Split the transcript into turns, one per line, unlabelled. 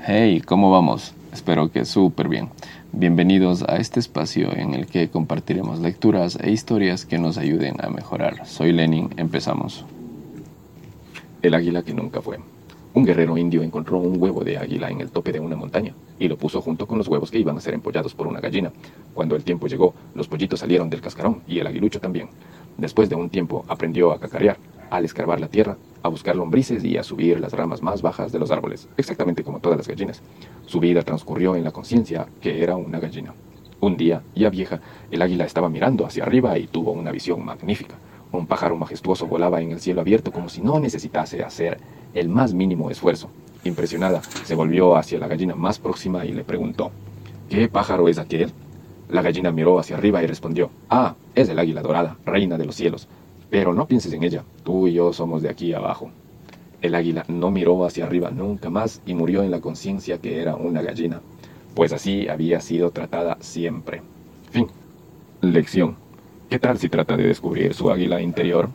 Hey, ¿cómo vamos? Espero que súper bien. Bienvenidos a este espacio en el que compartiremos lecturas e historias que nos ayuden a mejorar. Soy Lenin, empezamos.
El águila que nunca fue. Un guerrero indio encontró un huevo de águila en el tope de una montaña y lo puso junto con los huevos que iban a ser empollados por una gallina. Cuando el tiempo llegó, los pollitos salieron del cascarón y el aguilucho también. Después de un tiempo aprendió a cacarear, al escarbar la tierra, a buscar lombrices y a subir las ramas más bajas de los árboles, exactamente como todas las gallinas. Su vida transcurrió en la conciencia que era una gallina. Un día, ya vieja, el águila estaba mirando hacia arriba y tuvo una visión magnífica. Un pájaro majestuoso volaba en el cielo abierto como si no necesitase hacer el más mínimo esfuerzo. Impresionada, se volvió hacia la gallina más próxima y le preguntó, ¿Qué pájaro es aquel? La gallina miró hacia arriba y respondió, Ah, es el águila dorada, reina de los cielos. Pero no pienses en ella, tú y yo somos de aquí abajo. El águila no miró hacia arriba nunca más y murió en la conciencia que era una gallina, pues así había sido tratada siempre. Fin. Lección. ¿Qué tal si trata de descubrir su águila interior?